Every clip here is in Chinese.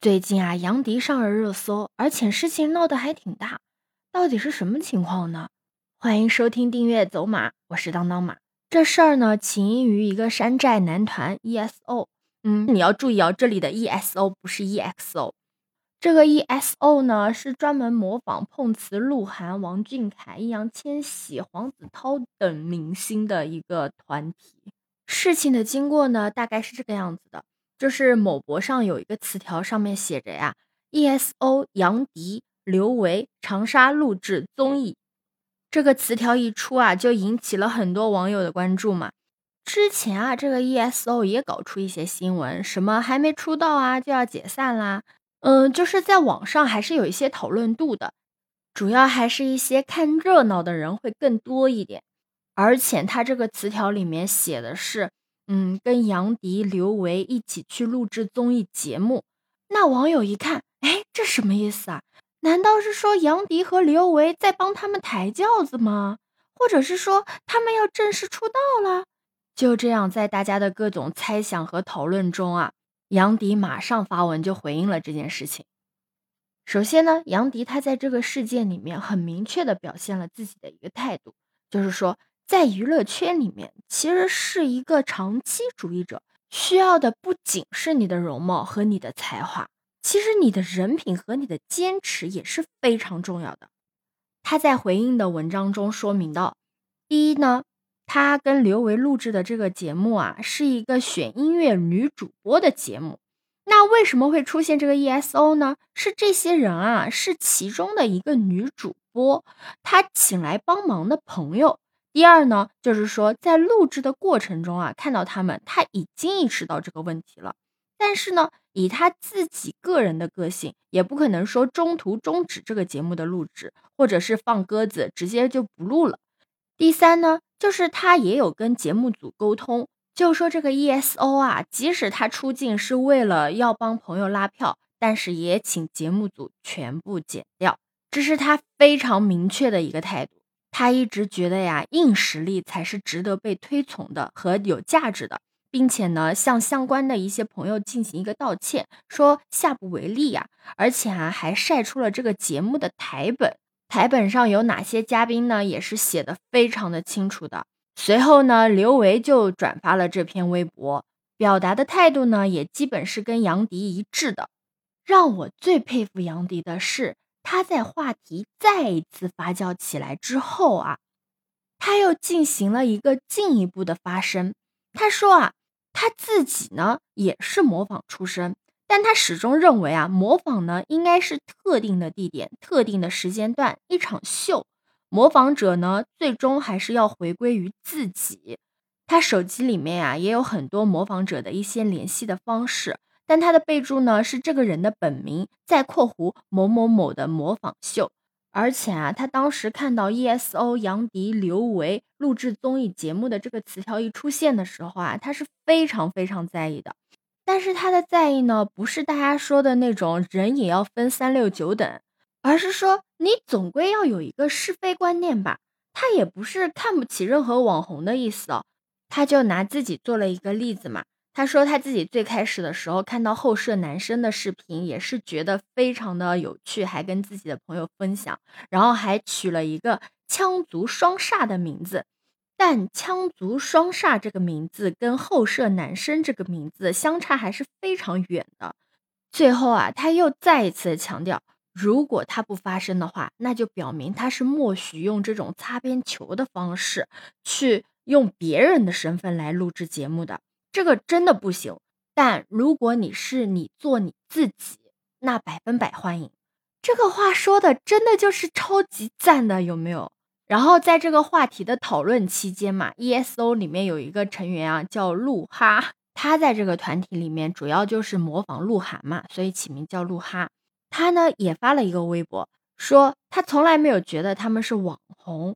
最近啊，杨迪上了热搜，而且事情闹得还挺大，到底是什么情况呢？欢迎收听订阅走马，我是当当马。这事儿呢，起因于一个山寨男团 ESO。嗯，你要注意哦，这里的 ESO 不是 EXO。这个 ESO 呢，是专门模仿碰瓷鹿晗、王俊凯、易烊千玺、黄子韬等明星的一个团体。事情的经过呢，大概是这个样子的。就是某博上有一个词条，上面写着呀，ESO 杨迪、刘维长沙录制综艺。这个词条一出啊，就引起了很多网友的关注嘛。之前啊，这个 ESO 也搞出一些新闻，什么还没出道啊就要解散啦，嗯，就是在网上还是有一些讨论度的，主要还是一些看热闹的人会更多一点。而且他这个词条里面写的是。嗯，跟杨迪、刘维一起去录制综艺节目，那网友一看，哎，这什么意思啊？难道是说杨迪和刘维在帮他们抬轿子吗？或者是说他们要正式出道了？就这样，在大家的各种猜想和讨论中啊，杨迪马上发文就回应了这件事情。首先呢，杨迪他在这个事件里面很明确的表现了自己的一个态度，就是说。在娱乐圈里面，其实是一个长期主义者，需要的不仅是你的容貌和你的才华，其实你的人品和你的坚持也是非常重要的。他在回应的文章中说明到，第一呢，他跟刘维录制的这个节目啊，是一个选音乐女主播的节目。那为什么会出现这个 ESO 呢？是这些人啊，是其中的一个女主播，她请来帮忙的朋友。第二呢，就是说在录制的过程中啊，看到他们，他已经意识到这个问题了。但是呢，以他自己个人的个性，也不可能说中途终止这个节目的录制，或者是放鸽子，直接就不录了。第三呢，就是他也有跟节目组沟通，就说这个 ESO 啊，即使他出镜是为了要帮朋友拉票，但是也请节目组全部剪掉，这是他非常明确的一个态度。他一直觉得呀，硬实力才是值得被推崇的和有价值的，并且呢，向相关的一些朋友进行一个道歉，说下不为例呀。而且啊，还晒出了这个节目的台本，台本上有哪些嘉宾呢，也是写的非常的清楚的。随后呢，刘维就转发了这篇微博，表达的态度呢，也基本是跟杨迪一致的。让我最佩服杨迪的是。他在话题再一次发酵起来之后啊，他又进行了一个进一步的发声。他说啊，他自己呢也是模仿出身，但他始终认为啊，模仿呢应该是特定的地点、特定的时间段，一场秀。模仿者呢，最终还是要回归于自己。他手机里面啊，也有很多模仿者的一些联系的方式。但他的备注呢是这个人的本名，在括弧某某某的模仿秀。而且啊，他当时看到 ESO 杨迪、刘维录制综艺节目的这个词条一出现的时候啊，他是非常非常在意的。但是他的在意呢，不是大家说的那种人也要分三六九等，而是说你总归要有一个是非观念吧。他也不是看不起任何网红的意思哦，他就拿自己做了一个例子嘛。他说他自己最开始的时候看到后舍男生的视频，也是觉得非常的有趣，还跟自己的朋友分享，然后还取了一个“羌族双煞”的名字。但“羌族双煞”这个名字跟后舍男生这个名字相差还是非常远的。最后啊，他又再一次强调，如果他不发声的话，那就表明他是默许用这种擦边球的方式，去用别人的身份来录制节目的。这个真的不行，但如果你是你做你自己，那百分百欢迎。这个话说的真的就是超级赞的，有没有？然后在这个话题的讨论期间嘛，ESO 里面有一个成员啊，叫鹿哈，他在这个团体里面主要就是模仿鹿晗嘛，所以起名叫鹿哈。他呢也发了一个微博，说他从来没有觉得他们是网红，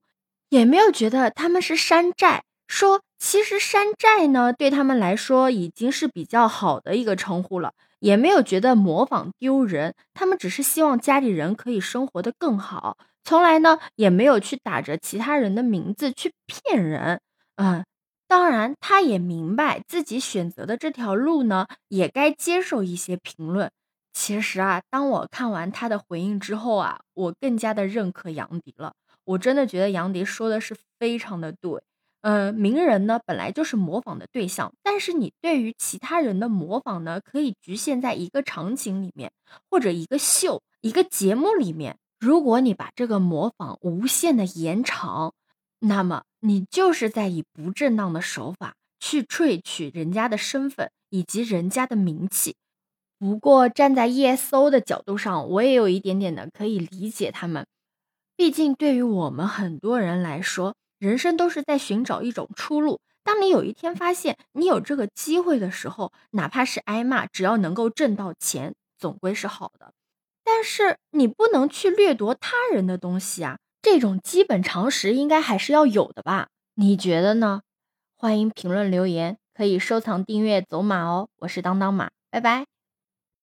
也没有觉得他们是山寨。说，其实山寨呢，对他们来说已经是比较好的一个称呼了，也没有觉得模仿丢人。他们只是希望家里人可以生活的更好，从来呢也没有去打着其他人的名字去骗人。嗯，当然，他也明白自己选择的这条路呢，也该接受一些评论。其实啊，当我看完他的回应之后啊，我更加的认可杨迪了。我真的觉得杨迪说的是非常的对。呃，名人呢本来就是模仿的对象，但是你对于其他人的模仿呢，可以局限在一个场景里面，或者一个秀、一个节目里面。如果你把这个模仿无限的延长，那么你就是在以不正当的手法去萃取人家的身份以及人家的名气。不过站在 ESO 的角度上，我也有一点点的可以理解他们。毕竟对于我们很多人来说，人生都是在寻找一种出路。当你有一天发现你有这个机会的时候，哪怕是挨骂，只要能够挣到钱，总归是好的。但是你不能去掠夺他人的东西啊，这种基本常识应该还是要有的吧？你觉得呢？欢迎评论留言，可以收藏、订阅走马哦。我是当当马，拜拜。